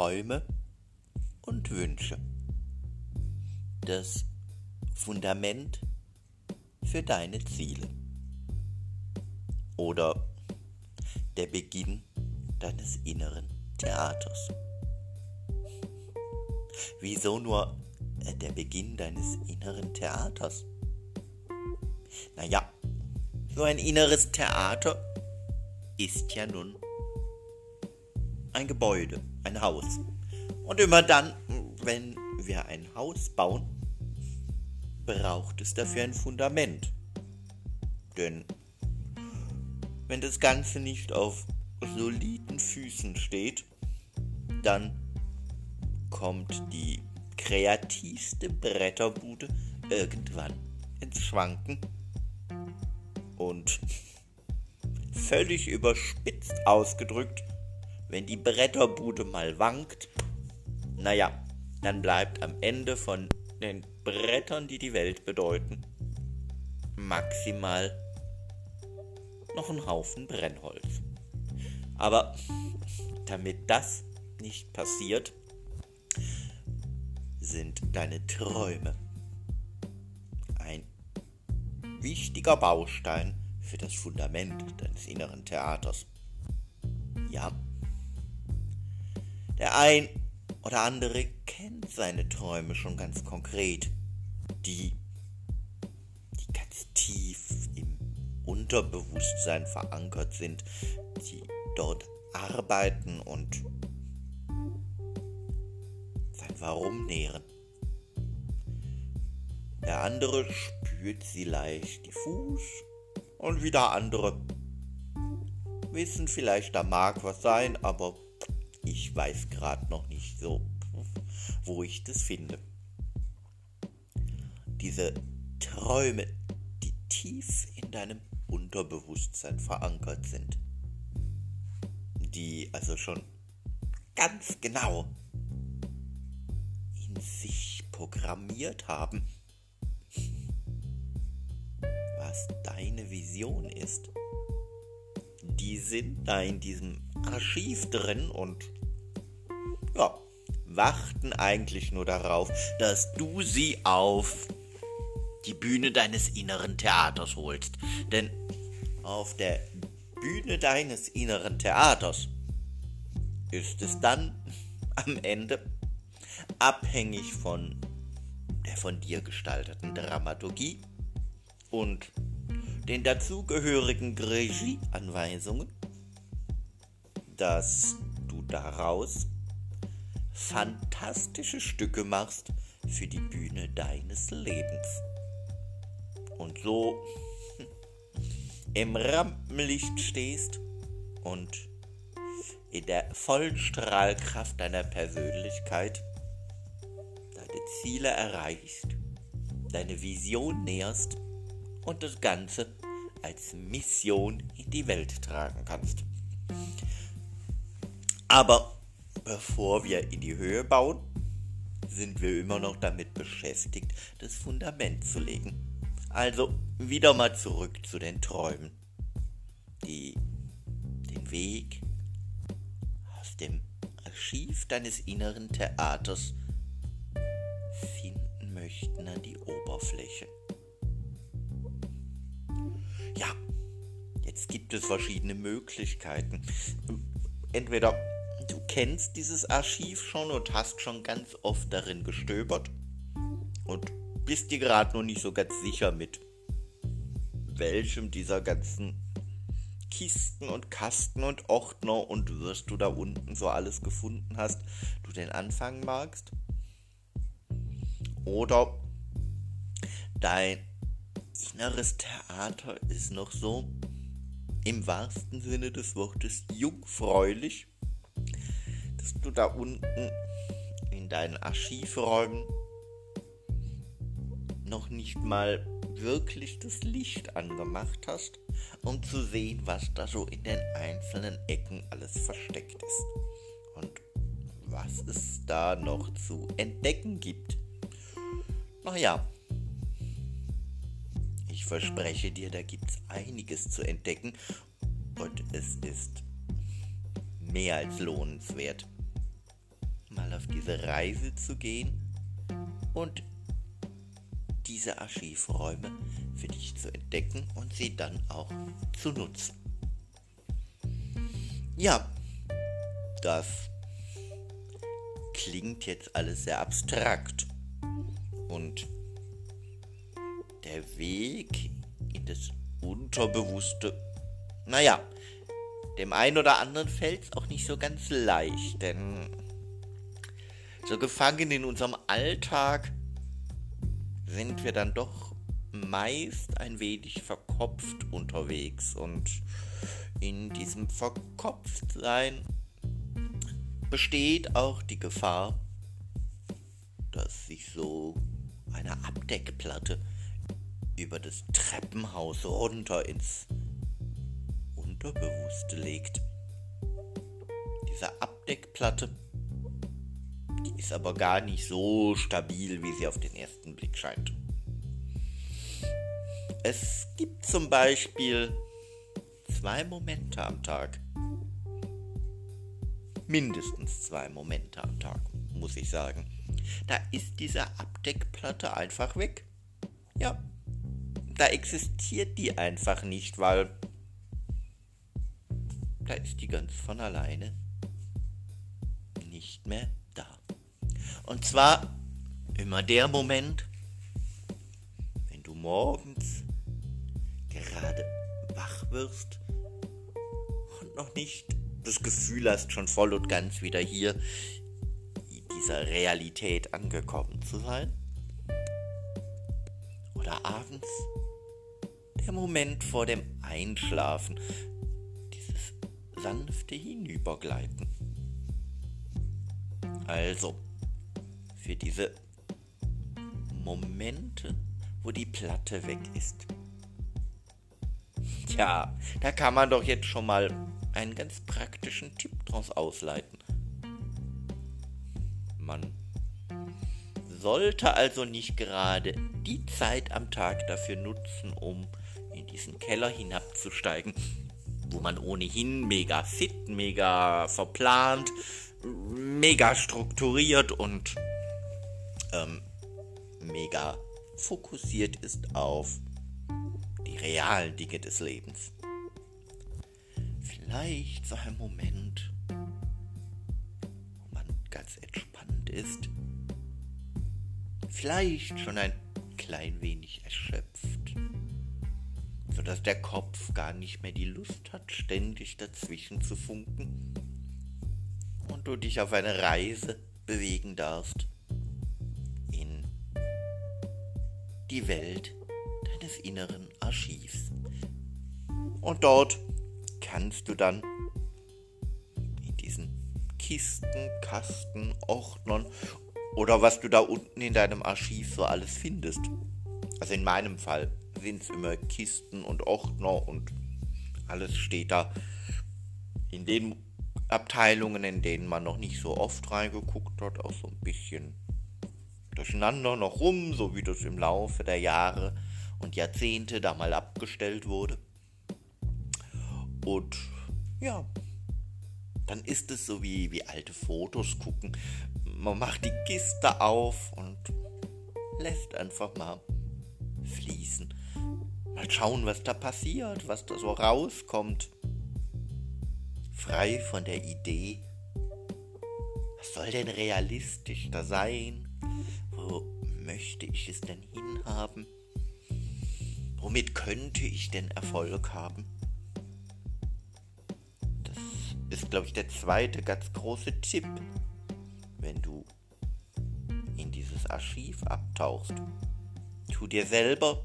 Träume und Wünsche. Das Fundament für deine Ziele. Oder der Beginn deines inneren Theaters. Wieso nur äh, der Beginn deines inneren Theaters? Naja, so ein inneres Theater ist ja nun ein Gebäude, ein Haus. Und immer dann, wenn wir ein Haus bauen, braucht es dafür ein Fundament. Denn wenn das Ganze nicht auf soliden Füßen steht, dann kommt die kreativste Bretterbude irgendwann ins Schwanken und völlig überspitzt ausgedrückt, wenn die Bretterbude mal wankt, naja, dann bleibt am Ende von den Brettern, die die Welt bedeuten, maximal noch ein Haufen Brennholz. Aber damit das nicht passiert, sind deine Träume ein wichtiger Baustein für das Fundament deines inneren Theaters. Ja, der ein oder andere kennt seine Träume schon ganz konkret, die, die ganz tief im Unterbewusstsein verankert sind, die dort arbeiten und sein Warum nähren. Der andere spürt sie leicht diffus und wieder andere wissen vielleicht, da mag was sein, aber weiß gerade noch nicht so, wo ich das finde. Diese Träume, die tief in deinem Unterbewusstsein verankert sind, die also schon ganz genau in sich programmiert haben, was deine Vision ist. Die sind da in diesem Archiv drin und ja, warten eigentlich nur darauf, dass du sie auf die Bühne deines inneren Theaters holst. Denn auf der Bühne deines inneren Theaters ist es dann am Ende abhängig von der von dir gestalteten Dramaturgie und den dazugehörigen Regieanweisungen, dass du daraus fantastische Stücke machst für die Bühne deines Lebens. Und so im Rampenlicht stehst und in der vollen Strahlkraft deiner Persönlichkeit deine Ziele erreichst, deine Vision näherst und das Ganze als Mission in die Welt tragen kannst. Aber bevor wir in die Höhe bauen, sind wir immer noch damit beschäftigt, das Fundament zu legen. Also wieder mal zurück zu den Träumen, die den Weg aus dem Archiv deines inneren Theaters finden möchten an die Oberfläche. Ja, jetzt gibt es verschiedene Möglichkeiten. Entweder du kennst dieses Archiv schon und hast schon ganz oft darin gestöbert und bist dir gerade noch nicht so ganz sicher mit welchem dieser ganzen Kisten und Kasten und Ordner und wirst du da unten so alles gefunden hast, du den anfangen magst. Oder dein inneres Theater ist noch so im wahrsten Sinne des Wortes jungfräulich dass du da unten in deinen Archivräumen noch nicht mal wirklich das Licht angemacht hast, um zu sehen, was da so in den einzelnen Ecken alles versteckt ist. Und was es da noch zu entdecken gibt. Naja, ich verspreche dir, da gibt es einiges zu entdecken. Und es ist mehr als lohnenswert. mal auf diese Reise zu gehen und diese Archivräume für dich zu entdecken und sie dann auch zu nutzen. Ja, das klingt jetzt alles sehr abstrakt und der Weg in das Unterbewusste, naja, dem einen oder anderen fällt es auch nicht so ganz leicht, denn so gefangen in unserem Alltag sind wir dann doch meist ein wenig verkopft unterwegs und in diesem Verkopftsein besteht auch die Gefahr, dass sich so eine Abdeckplatte über das Treppenhaus runter ins Unterbewusste legt. Diese Abdeckplatte, die ist aber gar nicht so stabil, wie sie auf den ersten Blick scheint. Es gibt zum Beispiel zwei Momente am Tag. Mindestens zwei Momente am Tag, muss ich sagen. Da ist diese Abdeckplatte einfach weg. Ja, da existiert die einfach nicht, weil da ist die ganz von alleine nicht mehr da. Und zwar immer der Moment, wenn du morgens gerade wach wirst und noch nicht das Gefühl hast, schon voll und ganz wieder hier in dieser Realität angekommen zu sein. Oder abends der Moment vor dem Einschlafen, sanfte Hinübergleiten. Also, für diese Momente, wo die Platte weg ist. Tja, da kann man doch jetzt schon mal einen ganz praktischen Tipp draus ausleiten. Man sollte also nicht gerade die Zeit am Tag dafür nutzen, um in diesen Keller hinabzusteigen, wo man ohnehin mega fit, mega verplant, mega strukturiert und ähm, mega fokussiert ist auf die realen Dinge des Lebens. Vielleicht so ein Moment, wo man ganz entspannt ist, vielleicht schon ein klein wenig erschöpft sodass der Kopf gar nicht mehr die Lust hat, ständig dazwischen zu funken und du dich auf eine Reise bewegen darfst in die Welt deines inneren Archivs. Und dort kannst du dann in diesen Kisten, Kasten, Ordnern oder was du da unten in deinem Archiv so alles findest. Also in meinem Fall sind es immer Kisten und Ordner und alles steht da. In den Abteilungen, in denen man noch nicht so oft reingeguckt hat, auch so ein bisschen durcheinander noch rum, so wie das im Laufe der Jahre und Jahrzehnte da mal abgestellt wurde. Und ja, dann ist es so wie, wie alte Fotos gucken. Man macht die Kiste auf und lässt einfach mal fließen. Mal schauen, was da passiert, was da so rauskommt. Frei von der Idee, was soll denn realistisch da sein? Wo möchte ich es denn hinhaben? Womit könnte ich denn Erfolg haben? Das ist, glaube ich, der zweite ganz große Tipp, wenn du in dieses Archiv abtauchst. Tu dir selber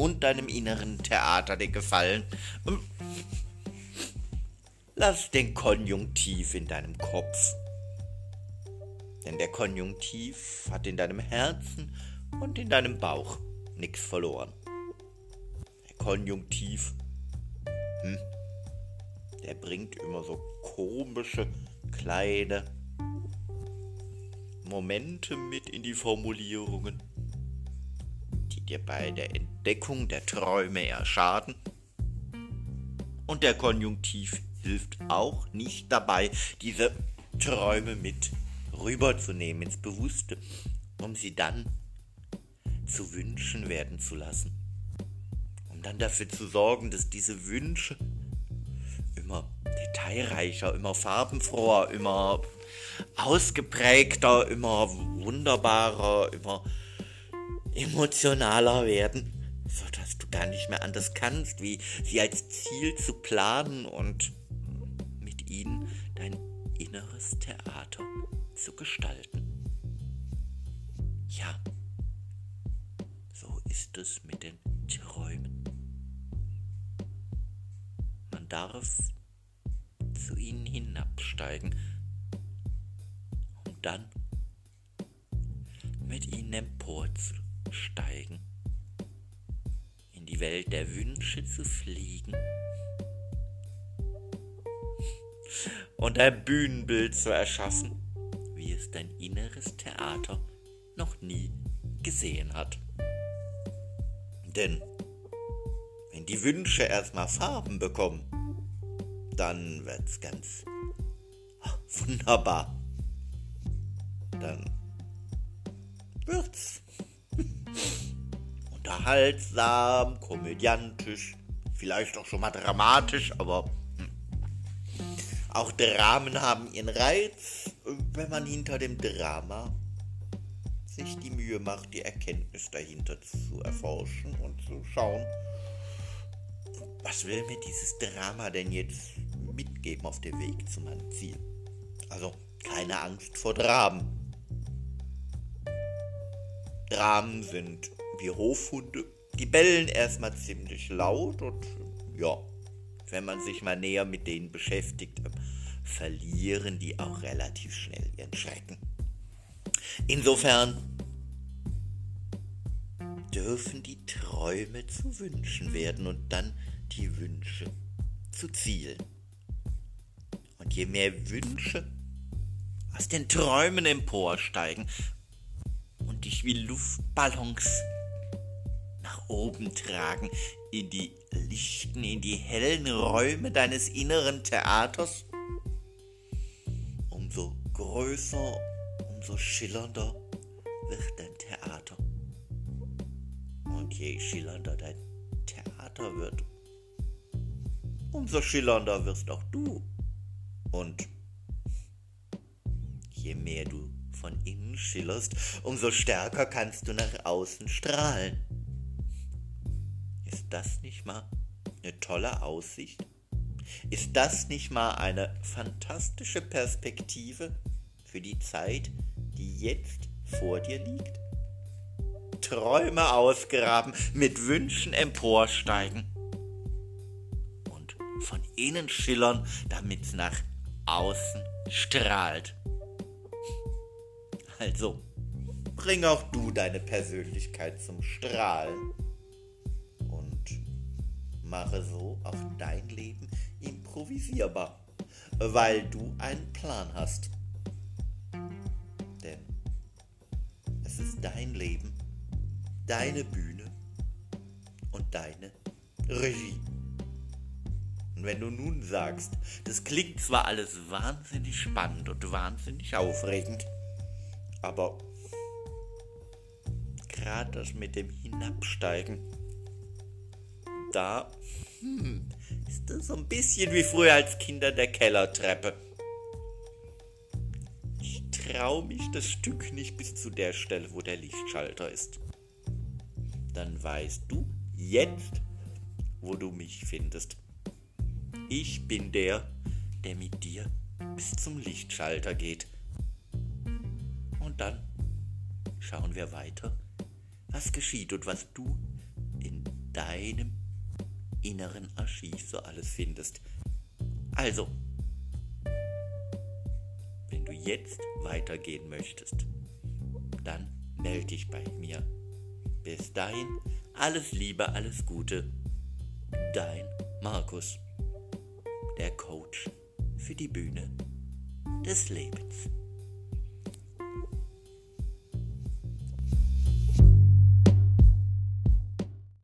und deinem inneren Theater den Gefallen. Ähm, lass den Konjunktiv in deinem Kopf. Denn der Konjunktiv hat in deinem Herzen und in deinem Bauch nichts verloren. Der Konjunktiv, hm, der bringt immer so komische, kleine Momente mit in die Formulierungen dir bei der Entdeckung der Träume eher schaden. Und der Konjunktiv hilft auch nicht dabei, diese Träume mit rüberzunehmen ins Bewusste, um sie dann zu Wünschen werden zu lassen. Um dann dafür zu sorgen, dass diese Wünsche immer detailreicher, immer farbenfroher, immer ausgeprägter, immer wunderbarer, immer emotionaler werden, sodass du gar nicht mehr anders kannst, wie sie als Ziel zu planen und mit ihnen dein inneres Theater zu gestalten. Ja, so ist es mit den Träumen. Man darf zu ihnen hinabsteigen und dann mit ihnen emporzusteigen, in die Welt der Wünsche zu fliegen und ein Bühnenbild zu erschaffen, wie es dein inneres Theater noch nie gesehen hat. Denn wenn die Wünsche erstmal Farben bekommen, dann wird's ganz wunderbar. Dann wird's unterhaltsam, komödiantisch, vielleicht auch schon mal dramatisch, aber hm. auch Dramen haben ihren Reiz, wenn man hinter dem Drama sich die Mühe macht, die Erkenntnis dahinter zu erforschen und zu schauen, was will mir dieses Drama denn jetzt mitgeben auf dem Weg zu meinem Ziel. Also keine Angst vor Dramen. Dramen sind wie Hofhunde. Die bellen erstmal ziemlich laut und ja, wenn man sich mal näher mit denen beschäftigt, verlieren die auch relativ schnell ihren Schrecken. Insofern dürfen die Träume zu Wünschen werden und dann die Wünsche zu Zielen. Und je mehr Wünsche aus den Träumen emporsteigen und dich wie Luftballons oben tragen, in die lichten, in die hellen Räume deines inneren Theaters, umso größer, umso schillernder wird dein Theater. Und je schillernder dein Theater wird, umso schillernder wirst auch du. Und je mehr du von innen schillerst, umso stärker kannst du nach außen strahlen. Das nicht mal eine tolle Aussicht? Ist das nicht mal eine fantastische Perspektive für die Zeit, die jetzt vor dir liegt? Träume ausgraben, mit Wünschen emporsteigen und von innen schillern, damit es nach außen strahlt. Also, bring auch du deine Persönlichkeit zum Strahlen mache so auch dein Leben improvisierbar, weil du einen Plan hast. Denn es ist dein Leben, deine Bühne und deine Regie. Und wenn du nun sagst, das klingt zwar alles wahnsinnig spannend und wahnsinnig aufregend, aber gerade das mit dem Hinabsteigen, da hm, ist das so ein bisschen wie früher als Kinder der Kellertreppe. Ich traue mich das Stück nicht bis zu der Stelle, wo der Lichtschalter ist. Dann weißt du jetzt, wo du mich findest. Ich bin der, der mit dir bis zum Lichtschalter geht. Und dann schauen wir weiter, was geschieht und was du in deinem inneren Archiv so alles findest. Also, wenn du jetzt weitergehen möchtest, dann melde dich bei mir. Bis dahin, alles Liebe, alles Gute. Dein Markus der Coach für die Bühne des Lebens.